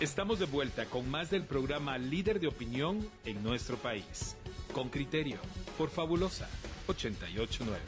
Estamos de vuelta con más del programa Líder de Opinión en nuestro país. Con criterio, por Fabulosa 889.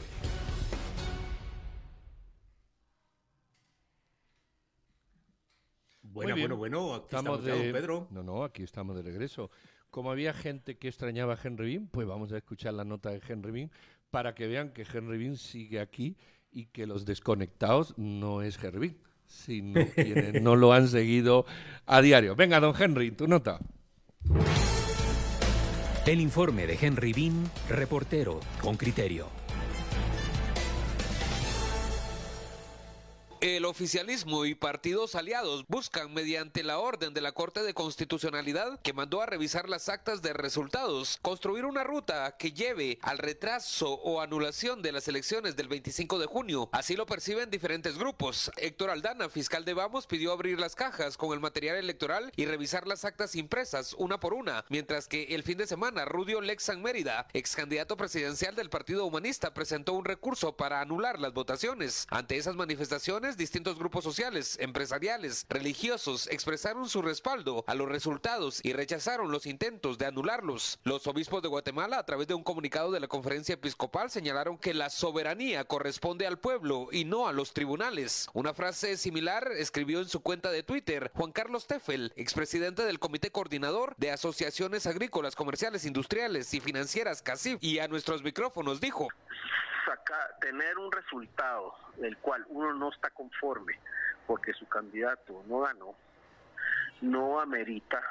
Bueno, bueno, bueno, aquí estamos, de... Pedro. No, no, aquí estamos de regreso. Como había gente que extrañaba a Henry Bean, pues vamos a escuchar la nota de Henry Bean para que vean que Henry Bean sigue aquí y que los desconectados no es Henry Bean sino quienes no lo han seguido a diario. Venga, don Henry, tu nota. El informe de Henry Bean, reportero con criterio. El oficialismo y partidos aliados buscan, mediante la orden de la Corte de Constitucionalidad que mandó a revisar las actas de resultados, construir una ruta que lleve al retraso o anulación de las elecciones del 25 de junio. Así lo perciben diferentes grupos. Héctor Aldana, fiscal de Vamos, pidió abrir las cajas con el material electoral y revisar las actas impresas una por una, mientras que el fin de semana Rudio Lexan Mérida, ex candidato presidencial del Partido Humanista, presentó un recurso para anular las votaciones. Ante esas manifestaciones, distintos grupos sociales, empresariales, religiosos expresaron su respaldo a los resultados y rechazaron los intentos de anularlos. Los obispos de Guatemala, a través de un comunicado de la conferencia episcopal, señalaron que la soberanía corresponde al pueblo y no a los tribunales. Una frase similar escribió en su cuenta de Twitter Juan Carlos Teffel, expresidente del Comité Coordinador de Asociaciones Agrícolas, Comerciales, Industriales y Financieras CACIF, y a nuestros micrófonos dijo tener un resultado del cual uno no está conforme porque su candidato no ganó, no amerita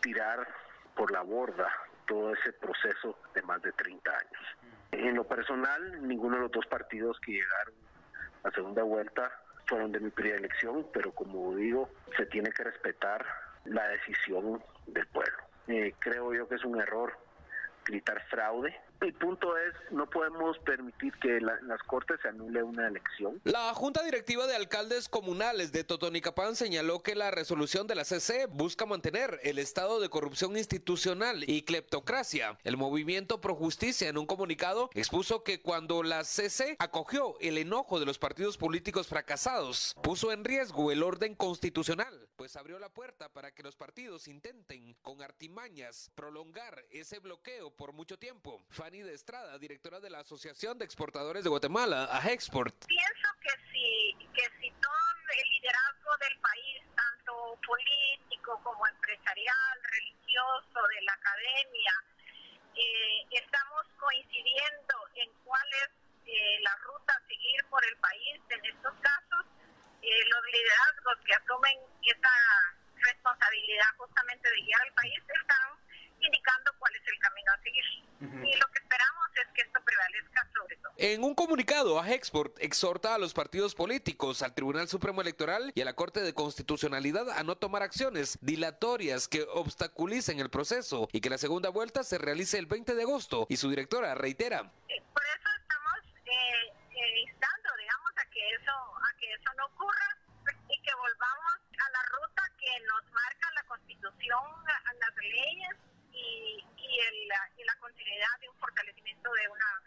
tirar por la borda todo ese proceso de más de 30 años. En lo personal, ninguno de los dos partidos que llegaron a segunda vuelta fueron de mi preelección, pero como digo, se tiene que respetar la decisión del pueblo. Eh, creo yo que es un error gritar fraude, el punto es, no podemos permitir que en las Cortes se anule una elección. La Junta Directiva de Alcaldes Comunales de Totonicapán señaló que la resolución de la CC busca mantener el estado de corrupción institucional y cleptocracia. El movimiento Pro Justicia en un comunicado expuso que cuando la CC acogió el enojo de los partidos políticos fracasados, puso en riesgo el orden constitucional, pues abrió la puerta para que los partidos intenten con artimañas prolongar ese bloqueo por mucho tiempo de Estrada, directora de la Asociación de Exportadores de Guatemala, a Export. Pienso que si, que si todo el liderazgo del país, tanto político como empresarial, religioso, de la academia, eh, estamos coincidiendo en cuál es eh, la ruta a seguir por el país en estos casos, eh, los liderazgos que asumen esa responsabilidad justamente de guiar al país están indicando cuál es el camino a seguir. Y lo que esperamos es que esto prevalezca sobre todo. En un comunicado, a Export exhorta a los partidos políticos, al Tribunal Supremo Electoral y a la Corte de Constitucionalidad a no tomar acciones dilatorias que obstaculicen el proceso y que la segunda vuelta se realice el 20 de agosto. Y su directora reitera. Por eso estamos eh, eh, que eso, a que eso no ocurra y que volvamos a la ruta que nos marca la Constitución, las leyes y, y, la continuidad de un fortalecimiento de una,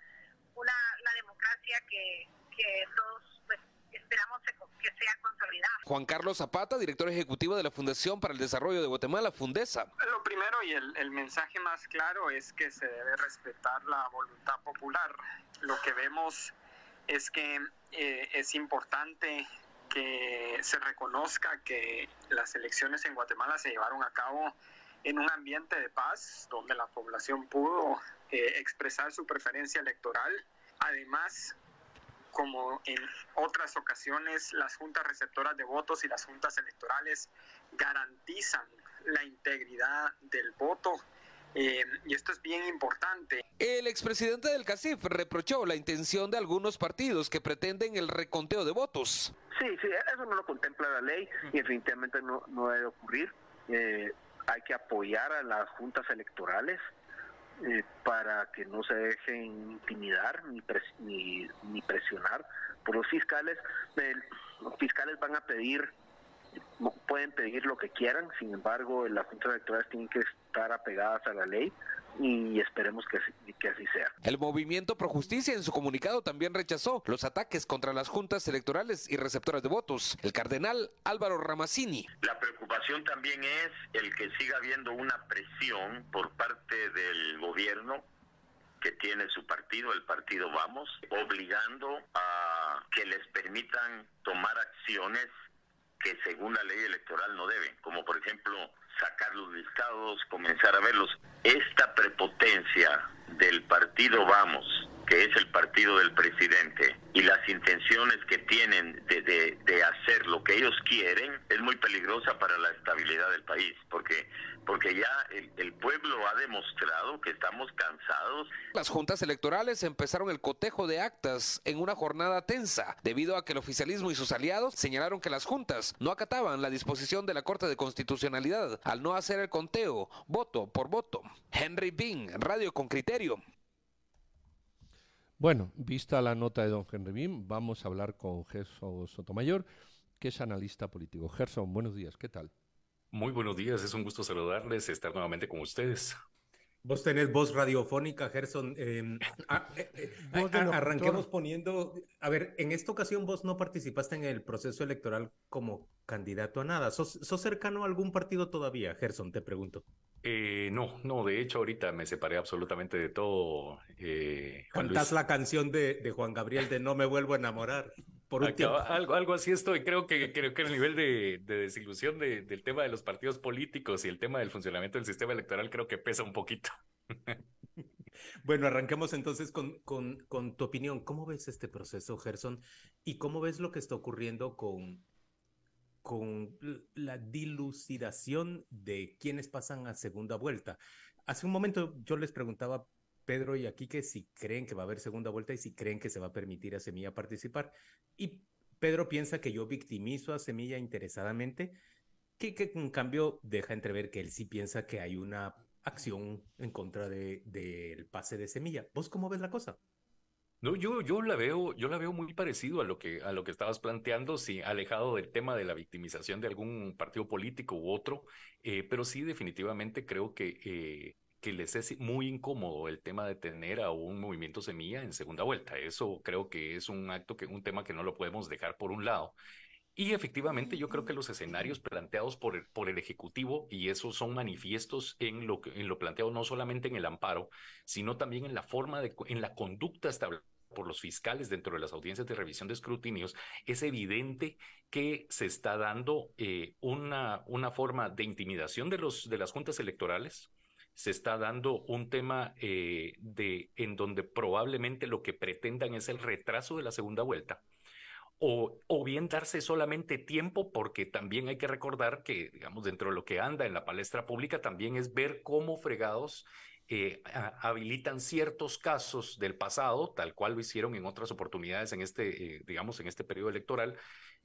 una la democracia que, que todos pues, esperamos que sea consolidada. Juan Carlos Zapata, director ejecutivo de la Fundación para el Desarrollo de Guatemala, Fundesa. Lo primero y el, el mensaje más claro es que se debe respetar la voluntad popular. Lo que vemos es que eh, es importante que se reconozca que las elecciones en Guatemala se llevaron a cabo en un ambiente de paz donde la población pudo eh, expresar su preferencia electoral. Además, como en otras ocasiones, las juntas receptoras de votos y las juntas electorales garantizan la integridad del voto. Eh, y esto es bien importante. El expresidente del CACIF reprochó la intención de algunos partidos que pretenden el reconteo de votos. Sí, sí, eso no lo contempla la ley y definitivamente no, no debe ocurrir. Eh, hay que apoyar a las juntas electorales eh, para que no se dejen intimidar ni, ni, presionar por los fiscales. los fiscales van a pedir, pueden pedir lo que quieran, sin embargo las juntas electorales tienen que estar apegadas a la ley y esperemos que, que así sea. El movimiento Pro Justicia en su comunicado también rechazó los ataques contra las juntas electorales y receptoras de votos. El cardenal Álvaro Ramazzini. La preocupación también es el que siga habiendo una presión por parte del gobierno que tiene su partido, el partido Vamos, obligando a que les permitan tomar acciones que según la ley electoral no deben, como por ejemplo sacar los listados, comenzar a verlos. Esta prepotencia del partido Vamos, que es el partido del presidente, y las intenciones que tienen de, de, hacer lo que ellos quieren, es muy peligrosa para la estabilidad del país, porque porque ya el, pueblo ha demostrado que estamos cansados. Las juntas electorales empezaron el cotejo de actas en una jornada tensa, debido a que el oficialismo y sus aliados señalaron que las juntas no acataban la disposición de la Corte de Constitucionalidad al no hacer el conteo voto por voto. Henry Bing, Radio con Criterio. Bueno, vista la nota de don Henry Bing, vamos a hablar con Gerson Sotomayor, que es analista político. Gerson, buenos días, ¿qué tal? Muy buenos días, es un gusto saludarles, estar nuevamente con ustedes. Vos tenés voz radiofónica, Gerson. Em, ah, eh, eh, arranquemos poniendo, a ver, en esta ocasión vos no participaste en el proceso electoral como candidato a nada. ¿Sos, cercano a algún partido todavía, Gerson? Te pregunto. Eh, no, no, de hecho ahorita me separé absolutamente de todo. Eh, Cantás la canción de, de Juan Gabriel de No me vuelvo a enamorar algo, algo así estoy. Creo que, creo que el nivel de, desilusión del tema de los partidos políticos y el tema del funcionamiento del sistema electoral creo que pesa un poquito. Bueno, arranquemos entonces con, con, con, tu opinión. ¿Cómo ves este proceso, Gerson? ¿Y cómo ves lo que está ocurriendo con, con la dilucidación de quienes pasan a segunda vuelta? Hace un momento yo les preguntaba Pedro y aquí que si creen que va a haber segunda vuelta y si creen que se va a permitir a Semilla participar. Y Pedro piensa que yo victimizo a Semilla interesadamente, que, en cambio deja entrever que él sí piensa que hay una acción en contra del de, pase de Semilla. ¿Vos cómo ves la cosa? No, yo, yo la veo, yo la veo muy parecido a lo que, a lo que estabas planteando, sí, alejado del tema de la victimización de algún partido político u otro, eh, pero sí definitivamente creo que eh, que les es muy incómodo el tema de tener a un movimiento semilla en segunda vuelta. Eso creo que es un acto que un tema que no lo podemos dejar por un lado. Y efectivamente yo creo que los escenarios planteados por el, por el Ejecutivo, y esos son manifiestos en lo, en lo planteado no solamente en el amparo, sino también en la forma de, en la conducta establecida por los fiscales dentro de las audiencias de revisión de escrutinios, es evidente que se está dando eh, una, una forma de intimidación de, los, de las juntas electorales, se está dando un tema eh, de, en donde probablemente lo que pretendan es el retraso de la segunda vuelta. O, o, bien darse solamente tiempo, porque también hay que recordar que, digamos, dentro de lo que anda en la palestra pública, también es ver cómo fregados eh, habilitan ciertos casos del pasado, tal cual lo hicieron en otras oportunidades en este, eh, digamos, en este periodo electoral,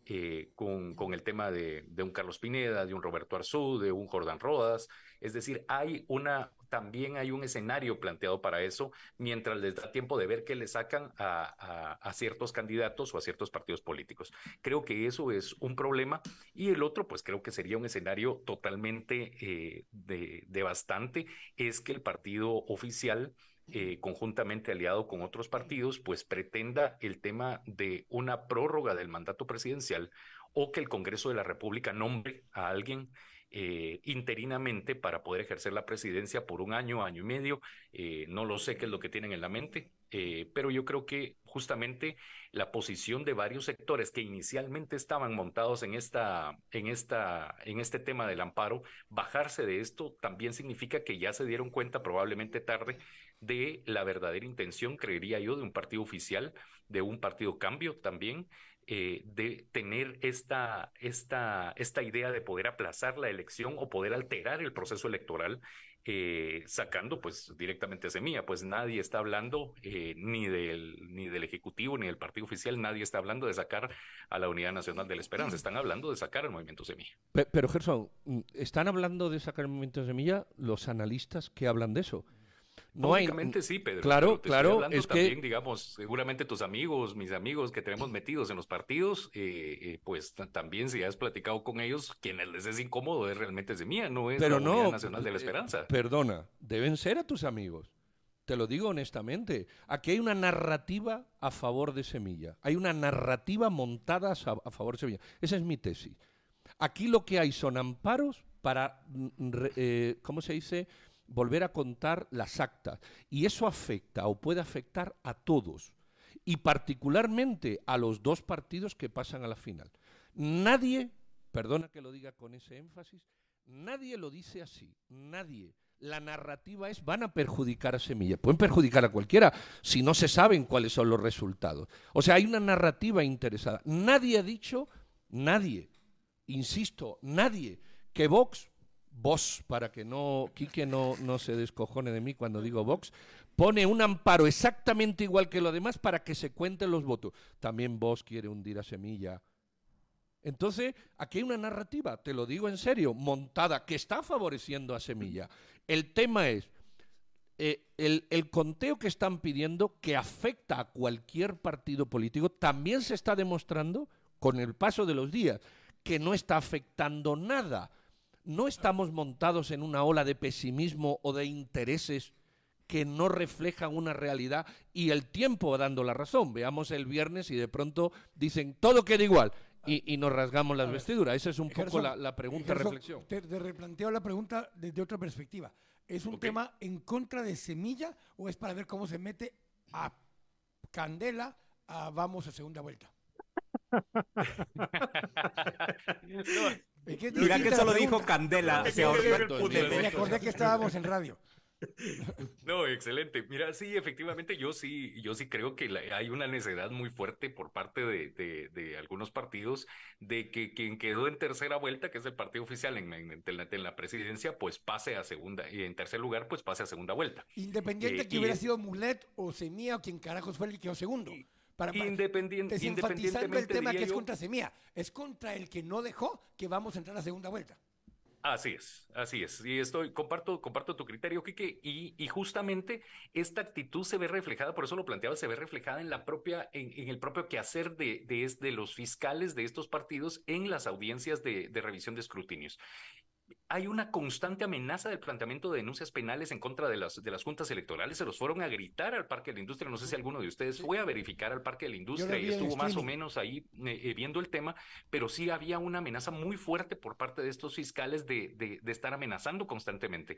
eh, con, con, el tema de, de, un Carlos Pineda, de un Roberto Arzú, de un Jordan Rodas. Es decir, hay una, también hay un escenario planteado para eso, mientras les da tiempo de ver qué le sacan a, a, ciertos candidatos o a ciertos partidos políticos. Creo que eso es un problema. Y el otro, pues creo que sería un escenario totalmente eh, de, devastante, es que el partido oficial eh, conjuntamente aliado con otros partidos, pues pretenda el tema de una prórroga del mandato presidencial o que el Congreso de la República nombre a alguien eh, interinamente para poder ejercer la presidencia por un año, año y medio. Eh, no lo sé qué es lo que tienen en la mente, pero yo creo que justamente la posición de varios sectores que inicialmente estaban montados en esta, en esta, en este tema del amparo, bajarse de esto también significa que ya se dieron cuenta probablemente tarde de la verdadera intención, creería yo, de un partido oficial, de un partido cambio también, eh, de tener esta, esta, esta idea de poder aplazar la elección o poder alterar el proceso electoral eh, sacando pues directamente Semilla, pues nadie está hablando eh, ni, del, ni del Ejecutivo ni del Partido Oficial, nadie está hablando de sacar a la Unidad Nacional de la Esperanza, están hablando de sacar al Movimiento Semilla. Pero, Gerson, ¿están hablando de sacar el Movimiento Semilla los analistas que hablan de eso? No hay, sí, Pedro. Claro, claro. Es también, que, digamos, seguramente tus amigos, mis amigos que tenemos metidos en los partidos, eh, eh, pues también si has platicado con ellos, quienes les es incómodo es realmente Semilla, no es Pero la no, Nacional de la eh, Esperanza. Perdona, deben ser a tus amigos. Te lo digo honestamente. Aquí hay una narrativa a favor de Semilla. Hay una narrativa montada a favor de Semilla. Esa es mi tesis. Aquí lo que hay son amparos para, mm, ¿cómo se dice? Volver a contar las actas. Y eso afecta o puede afectar a todos, y particularmente a los dos partidos que pasan a la final. Nadie, perdona que lo diga con ese énfasis, nadie lo dice así, nadie. La narrativa es van a perjudicar a Semilla. Pueden perjudicar a cualquiera si no se saben cuáles son los resultados. O sea, hay una narrativa interesada. Nadie ha dicho, nadie, insisto, nadie, que Vox Vox, para que no, Quique no, no se descojone de mí cuando digo Vox, pone un amparo exactamente igual que lo demás para que se cuenten los votos. También Vox quiere hundir a Semilla. Entonces, aquí hay una narrativa, te lo digo en serio, montada, que está favoreciendo a Semilla. El tema es, eh, el, el, conteo que están pidiendo, que afecta a cualquier partido político, también se está demostrando con el paso de los días, que no está afectando nada ¿no estamos montados en una ola de pesimismo o de intereses que no reflejan una realidad y el tiempo va dando la razón? Veamos el viernes y de pronto dicen todo queda igual. Y, nos rasgamos las vestiduras. Esa es un poco la, pregunta, reflexión. Te, replanteo la pregunta desde otra perspectiva. ¿Es un tema en contra de Semilla o es para ver cómo se mete a Candela a vamos a segunda vuelta? Mira que solo dijo Candela. Me acordé que estábamos en radio. No, excelente. Mira, sí, efectivamente, yo sí, yo sí creo que hay una necesidad muy fuerte por parte de, algunos partidos de que quien quedó en tercera vuelta, que es el partido oficial en, la, presidencia, pues pase a segunda, y en tercer lugar, pues pase a segunda vuelta. Independiente eh, que hubiera sido Mulet o Semilla o quien carajos fue el que quedó segundo. Para, Independiente, independientemente el tema que es contra Semilla, es contra el que no dejó que vamos a entrar a la segunda vuelta. Así es, así es. Y estoy, comparto, comparto tu criterio, Quique, y, y, justamente esta actitud se ve reflejada, por eso lo planteaba, se ve reflejada en la propia, en, el propio quehacer de, de, de, los fiscales de estos partidos en las audiencias de, de revisión de escrutinios hay una constante amenaza del planteamiento de denuncias penales en contra de las, de las juntas electorales. Se los fueron a gritar al Parque de la Industria. No sé si alguno de ustedes fue a verificar al Parque de la Industria y estuvo más o menos ahí eh, eh, viendo el tema, pero sí había una amenaza muy fuerte por parte de estos fiscales de, de, estar amenazando constantemente.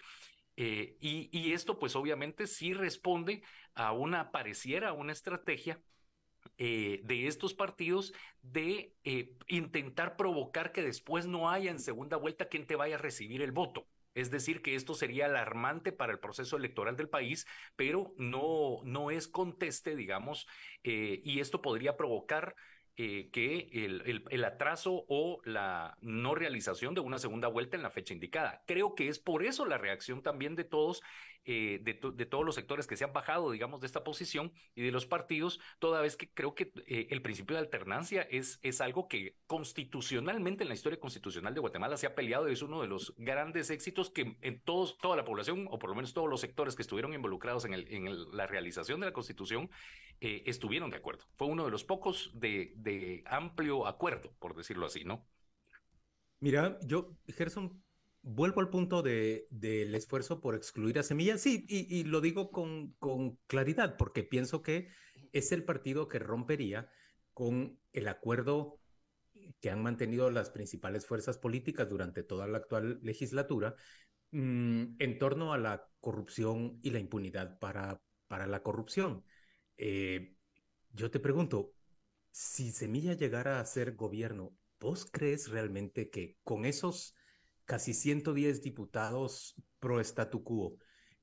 Eh, y, y esto, pues obviamente, sí responde a una, pareciera una estrategia eh, de estos partidos de eh, intentar provocar que después no haya en segunda vuelta quien te vaya a recibir el voto. Es decir, que esto sería alarmante para el proceso electoral del país, pero no, no es conteste, digamos, eh, y esto podría provocar que el, el, atraso o la no realización de una segunda vuelta en la fecha indicada. Creo que es por eso la reacción también de todos eh, de, todos los sectores que se han bajado, digamos, de esta posición y de los partidos, toda vez que creo que eh, el principio de alternancia es, es algo que constitucionalmente en la historia constitucional de Guatemala se ha peleado y es uno de los grandes éxitos que en todos, toda la población, o por lo menos todos los sectores que estuvieron involucrados en, el, en la realización de la constitución, eh, estuvieron de acuerdo. Fue uno de los pocos de, de amplio acuerdo, por decirlo así, ¿no? Mira, yo, Gerson, vuelvo al punto de, del esfuerzo por excluir a Semilla. Sí, y, lo digo con, claridad, porque pienso que es el partido que rompería con el acuerdo que han mantenido las principales fuerzas políticas durante toda la actual legislatura mm, en torno a la corrupción y la impunidad para, para la corrupción. Eh, yo te pregunto, si Semilla llegara a ser gobierno, ¿vos crees realmente que con esos casi 110 diputados pro statu quo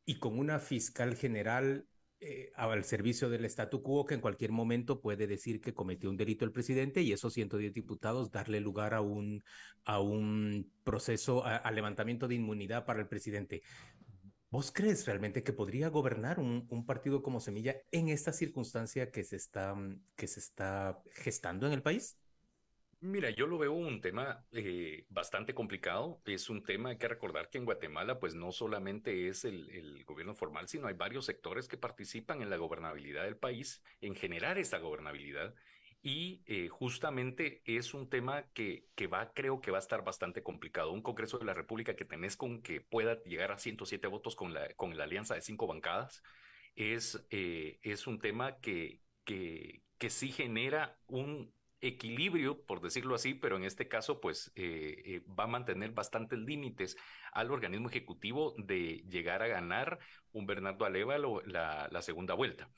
y con una fiscal general eh, al servicio del statu quo que en cualquier momento puede decir que cometió un delito el presidente y esos 110 diputados darle lugar a un, a un proceso, a, levantamiento de inmunidad para el presidente. ¿Vos crees realmente que podría gobernar un, un, partido como Semilla en esta circunstancia que se está, que se está gestando en el país? Mira, yo lo veo un tema eh, bastante complicado. Es un tema, hay que recordar que en Guatemala, pues no solamente es el, el, gobierno formal, sino hay varios sectores que participan en la gobernabilidad del país, en generar esa gobernabilidad. Y eh, justamente es un tema que, que va, creo que va a estar bastante complicado. Un Congreso de la República que tenés con que pueda llegar a 107 votos con la, con la alianza de cinco bancadas, es, eh, es un tema que, que, que sí genera un equilibrio, por decirlo así, pero en este caso, pues eh, eh, va a mantener bastantes límites al organismo ejecutivo de llegar a ganar un Bernardo Alévalo la, la segunda vuelta.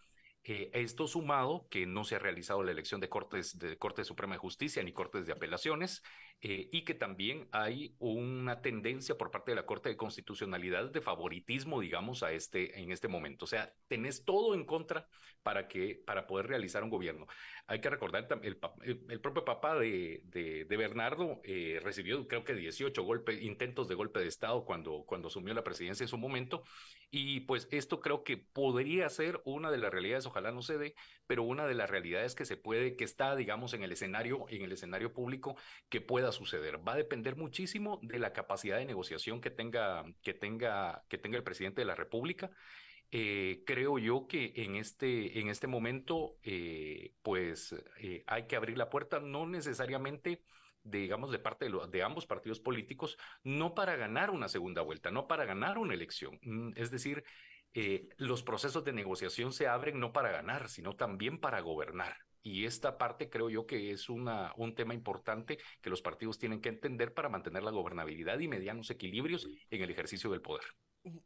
Eh, esto sumado que no se ha realizado la elección de Cortes de Corte Suprema de Justicia ni Cortes de Apelaciones eh, y que también hay una tendencia por parte de la Corte de Constitucionalidad de favoritismo, digamos, a este en este momento. O sea, tenés todo en contra para que para poder realizar un gobierno. Hay que recordar el, el, el propio papá de, de, de Bernardo eh, recibió creo que 18 golpes intentos de golpe de estado cuando cuando asumió la presidencia en su momento y pues esto creo que podría ser una de las realidades, ojalá no se dé, pero una de las realidades que se puede, que está, digamos, en el escenario, en el escenario público, que pueda suceder. Va a depender muchísimo de la capacidad de negociación que tenga, que tenga, que tenga el presidente de la República. Eh, creo yo que en este, en este momento, eh, pues eh, hay que abrir la puerta, no necesariamente digamos, de parte de, de, ambos partidos políticos, no para ganar una segunda vuelta, no para ganar una elección. Mm, es decir, eh, los procesos de negociación se abren no para ganar, sino también para gobernar. Y esta parte creo yo que es una, un tema importante que los partidos tienen que entender para mantener la gobernabilidad y medianos equilibrios en el ejercicio del poder.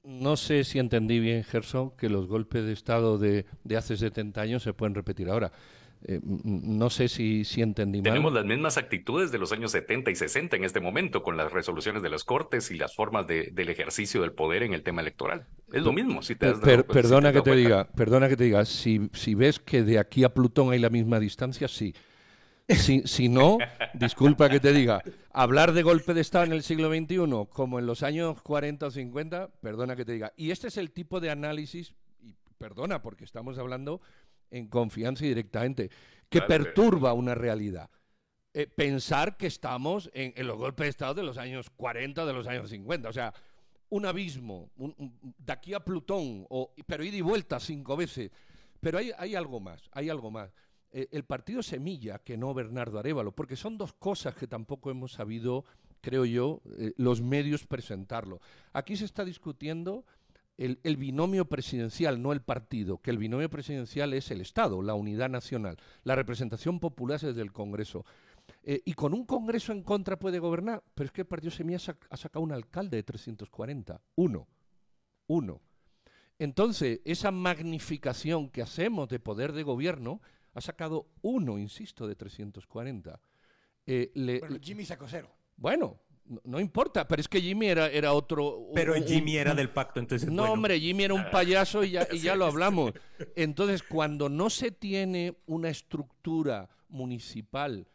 No sé si entendí bien, Gerson, que los golpes de Estado de, de hace 70 años se pueden repetir ahora. Eh, no sé si, si entendí mal. Tenemos las mismas actitudes de los años 70 y 60 en este momento, con las resoluciones de las cortes y las formas de, del ejercicio del poder en el tema electoral. Es lo mismo. Si te has per, perdona si te que te diga, perdona que te diga, si, si ves que de aquí a Plutón hay la misma distancia, sí. Si, si no, disculpa que te diga, hablar de golpe de Estado en el siglo XXI como en los años 40 o 50, perdona que te diga. Y este es el tipo de análisis, y perdona porque estamos hablando en confianza y directamente, que Claro, perturba una realidad. Eh, pensar que estamos en, en los golpes de Estado de los años 40, de los años 50. O sea, un abismo, un- un- de aquí a Plutón, o, pero ida y vuelta cinco veces. Pero hay, hay algo más, hay algo más. Eh, el partido Semilla, que no Bernardo Arevalo, porque son dos cosas que tampoco hemos sabido, creo yo, eh, los medios presentarlo. Aquí se está discutiendo el, el binomio presidencial, no el partido, que el binomio presidencial es el Estado, la unidad nacional, la representación popular es desde el Congreso. Eh, y con un Congreso en contra puede gobernar, pero es que el Partido Semilla sac- ha sacado un alcalde de 340, uno, uno. Entonces, esa magnificación que hacemos de poder de gobierno ha sacado uno, insisto, de 340. Eh, le- Bueno, Jimmy sacó cero. bueno, no, no importa, pero es que Jimmy era, era otro... Pero un- Jimmy era un- del pacto, entonces. no, bueno. hombre, Jimmy era un payaso y ya, y ya lo hablamos. Entonces, cuando no se tiene una estructura municipal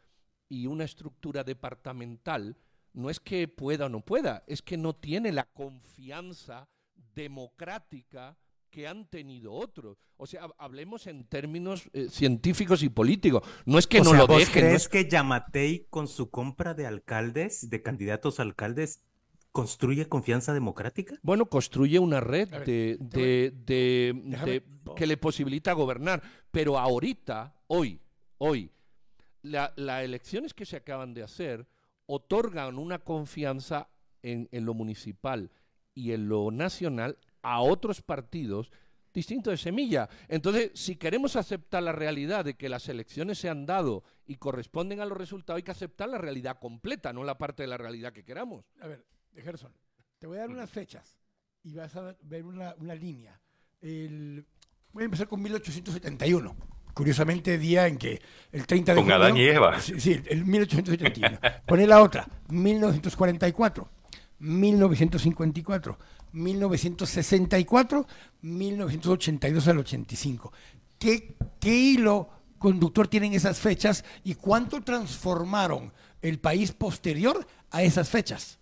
y una estructura departamental, no es que pueda o no pueda, es que no tiene la confianza democrática que han tenido otros. O sea, hab- hablemos en términos eh, científicos y políticos. No es que o no sea, lo ¿vos dejen. no crees es- que Yamatei con su compra de alcaldes, de candidatos a alcaldes, construye confianza democrática? Bueno, construye una red ver, de, de- de- que le posibilita gobernar. Pero ahorita, hoy, hoy, la- las elecciones que se acaban de hacer otorgan una confianza en, en lo municipal y en lo nacional a otros partidos distintos de Semilla. Entonces, si queremos aceptar la realidad de que las elecciones se han dado y corresponden a los resultados, hay que aceptar la realidad completa, no la parte de la realidad que queramos. A ver, Gerson, te voy a dar unas fechas y vas a ver una, una línea. El- voy a empezar con 1871. Curiosamente, día en que el 30 de Con junio... Adán y Eva. Sí, sí, el 1871. Poné la otra, 1944, 1954, 1964, 1982 al 85. ¿Qué, qué hilo conductor tienen esas fechas y cuánto transformaron el país posterior a esas fechas?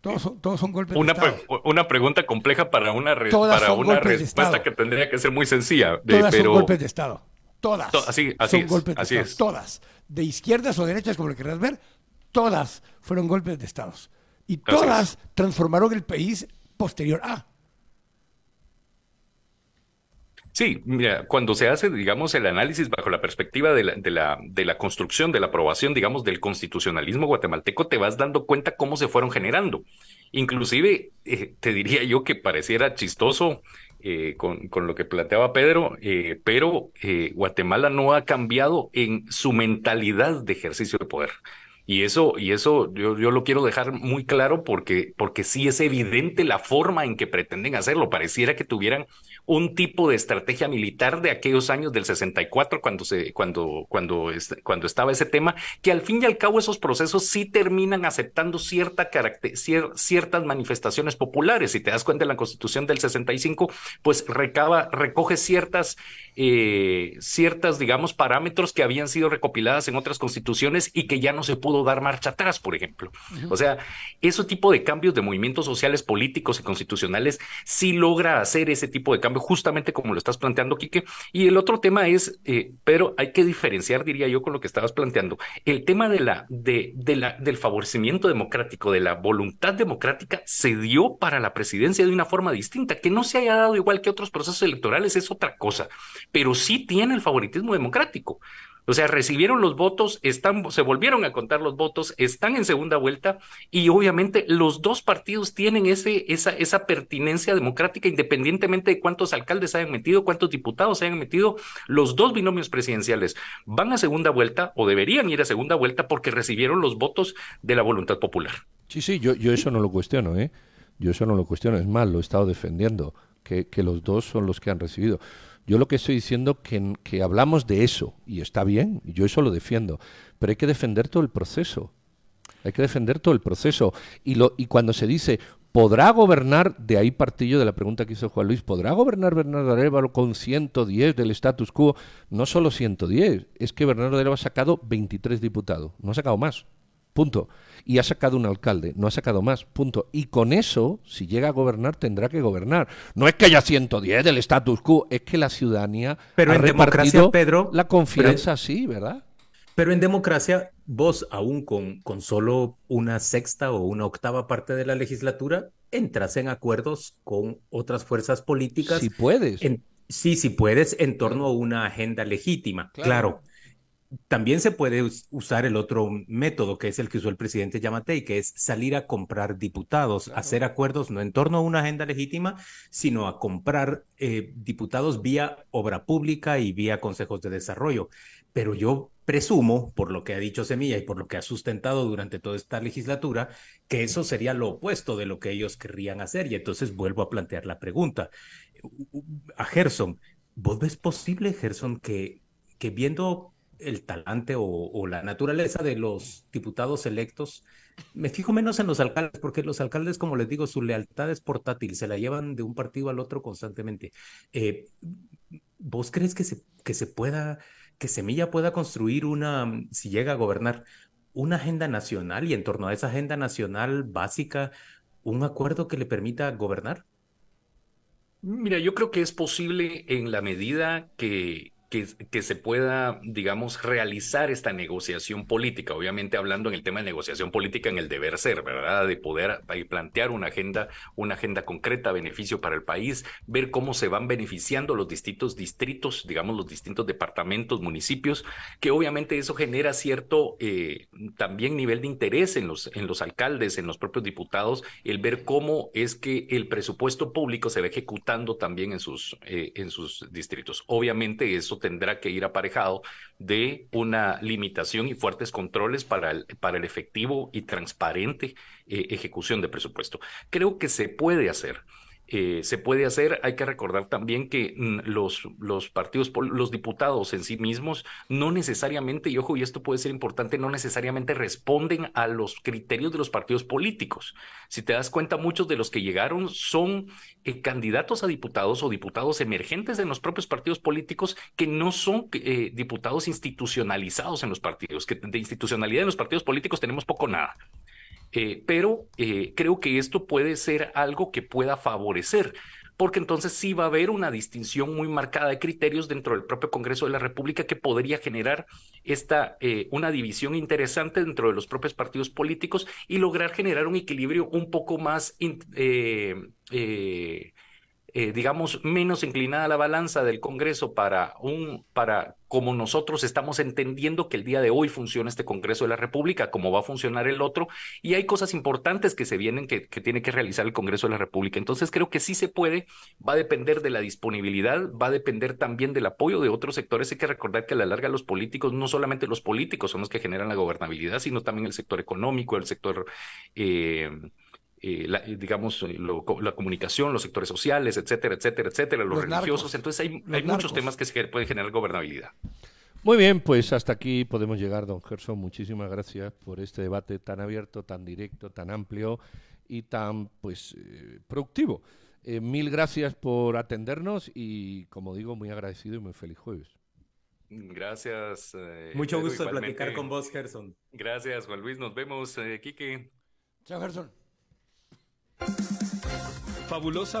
Todos son, todos son golpes Una, de Estado. una pregunta compleja para una, re- para una respuesta que tendría que ser muy sencilla. de- Todas pero son golpes de Estado. todas To- así- así son es, golpes de Estado. es. Todas. De izquierdas o derechas, como lo querrás ver, todas fueron golpes de Estados. Y todas transformaron el país posterior a. Sí, mira, cuando se hace, digamos, el análisis bajo la perspectiva de la, de la, de la construcción, de la aprobación, digamos, del constitucionalismo guatemalteco, te vas dando cuenta cómo se fueron generando. Inclusive, eh, te diría yo que pareciera chistoso eh, con, con lo que planteaba Pedro, eh, pero eh, Guatemala no ha cambiado en su mentalidad de ejercicio de poder. Y eso, y eso yo, yo lo quiero dejar muy claro porque, porque sí es evidente la forma en que pretenden hacerlo. Pareciera que tuvieran un tipo de estrategia militar de aquellos años del 64 cuando se cuando cuando cuando estaba ese tema que al fin y al cabo esos procesos sí terminan aceptando cierta cier- ciertas manifestaciones populares si te das cuenta en la Constitución del 65 pues recaba recoge ciertas eh, ciertas digamos parámetros que habían sido recopiladas en otras constituciones y que ya no se pudo dar marcha atrás por ejemplo o sea ese tipo de cambios de movimientos sociales políticos y constitucionales sí logra hacer ese tipo de cambio justamente como lo estás planteando, Quique. Y el otro tema es, eh, pero hay que diferenciar, diría yo, con lo que estabas planteando, el tema de la, de, de la, del favorecimiento democrático, de la voluntad democrática, se dio para la presidencia de una forma distinta. Que no se haya dado igual que otros procesos electorales es otra cosa, pero sí tiene el favoritismo democrático. O sea, recibieron los votos, están, se volvieron a contar los votos, están en segunda vuelta y obviamente los dos partidos tienen ese, esa, esa pertinencia democrática independientemente de cuántos alcaldes hayan metido, cuántos diputados hayan metido. Los dos binomios presidenciales van a segunda vuelta o deberían ir a segunda vuelta porque recibieron los votos de la voluntad popular. Sí, sí, yo, yo eso no lo cuestiono, ¿eh? Yo eso no lo cuestiono, es más, lo he estado defendiendo, que, que los dos son los que han recibido. Yo lo que estoy diciendo que, que hablamos de eso, y está bien, yo eso lo defiendo, pero hay que defender todo el proceso. Hay que defender todo el proceso. Y, lo, y cuando se dice, ¿podrá gobernar? De ahí partillo de la pregunta que hizo Juan Luis, ¿podrá gobernar Bernardo Arevalo con 110 del status quo? No solo 110, es que Bernardo Arevalo ha sacado 23 diputados, no ha sacado más. Punto. Y ha sacado un alcalde, no ha sacado más. Punto. Y con eso, si llega a gobernar, tendrá que gobernar. No es que haya 110 del status quo, es que la ciudadanía Pero ha en democracia, Pedro, la confianza así, ¿verdad? Pero en democracia, vos aún con, con solo una sexta o una octava parte de la legislatura, entras en acuerdos con otras fuerzas políticas. Si puedes. en- sí, si puedes, en torno a una agenda legítima. Claro. Claro. También se puede us- usar el otro método, que es el que usó el presidente Yamatei, que es salir a comprar diputados, hacer acuerdos no en torno a una agenda legítima, sino a comprar eh, diputados vía obra pública y vía consejos de desarrollo. Pero yo presumo, por lo que ha dicho Semilla y por lo que ha sustentado durante toda esta legislatura, que eso sería lo opuesto de lo que ellos querrían hacer. Y entonces vuelvo a plantear la pregunta a Gerson. ¿Vos ves posible, Gerson, que, que viendo el talante o, la naturaleza de los diputados electos, me fijo menos en los alcaldes, porque los alcaldes, como les digo, su lealtad es portátil, se la llevan de un partido al otro constantemente. Eh, ¿Vos crees que se, que se pueda, que Semilla pueda construir una, si llega a gobernar, una agenda nacional y en torno a esa agenda nacional básica, un acuerdo que le permita gobernar? Mira, yo creo que es posible en la medida que, que, se pueda, digamos, realizar esta negociación política, obviamente hablando en el tema de negociación política en el deber ser, ¿verdad? De poder plantear una agenda, una agenda concreta, beneficio para el país, ver cómo se van beneficiando los distintos distritos, digamos, los distintos departamentos, municipios, que obviamente eso genera cierto eh, también nivel de interés en los, alcaldes, en los propios diputados, el ver cómo es que el presupuesto público se va ejecutando también en sus, eh, en sus distritos. Obviamente eso tendrá que ir aparejado de una limitación y fuertes controles para el, para el efectivo y transparente eh, ejecución de presupuesto. Creo que se puede hacer. Eh, se puede hacer. Hay que recordar también que mm, los, partidos, los diputados en sí mismos, no necesariamente, y ojo, y esto puede ser importante, no necesariamente responden a los criterios de los partidos políticos. Si te das cuenta, muchos de los que llegaron son eh, candidatos a diputados o diputados emergentes en los propios partidos políticos que no son eh, diputados institucionalizados en los partidos, que de institucionalidad en los partidos políticos tenemos poco nada. Eh, pero eh, creo que esto puede ser algo que pueda favorecer. porque entonces sí va a haber una distinción muy marcada de criterios dentro del propio Congreso de la República que podría generar esta, eh, una división interesante dentro de los propios partidos políticos y lograr generar un equilibrio un poco más... eh, digamos, menos inclinada la balanza del Congreso para un, para como nosotros estamos entendiendo que el día de hoy funciona este Congreso de la República, como va a funcionar el otro, y hay cosas importantes que se vienen que, que tiene que realizar el Congreso de la República. Entonces creo que sí se puede, va a depender de la disponibilidad, va a depender también del apoyo de otros sectores. Hay que recordar que a la larga los políticos, no solamente los políticos son los que generan la gobernabilidad, sino también el sector económico, el sector... Eh, eh, la, digamos, lo, la comunicación, los sectores sociales, etcétera, etcétera, etcétera, los, los religiosos. Narcos. Entonces hay, hay muchos temas que se pueden generar gobernabilidad. Muy bien, pues hasta aquí podemos llegar, don Gerson. Muchísimas gracias por este debate tan abierto, tan directo, tan amplio y tan pues eh, productivo. Eh, mil gracias por atendernos y, como digo, muy agradecido y muy feliz jueves. Gracias. Eh, Mucho gusto de platicar con vos, Gerson. Gracias, Juan Luis. Nos vemos, eh, Quique. Chao, Gerson. Fabulosa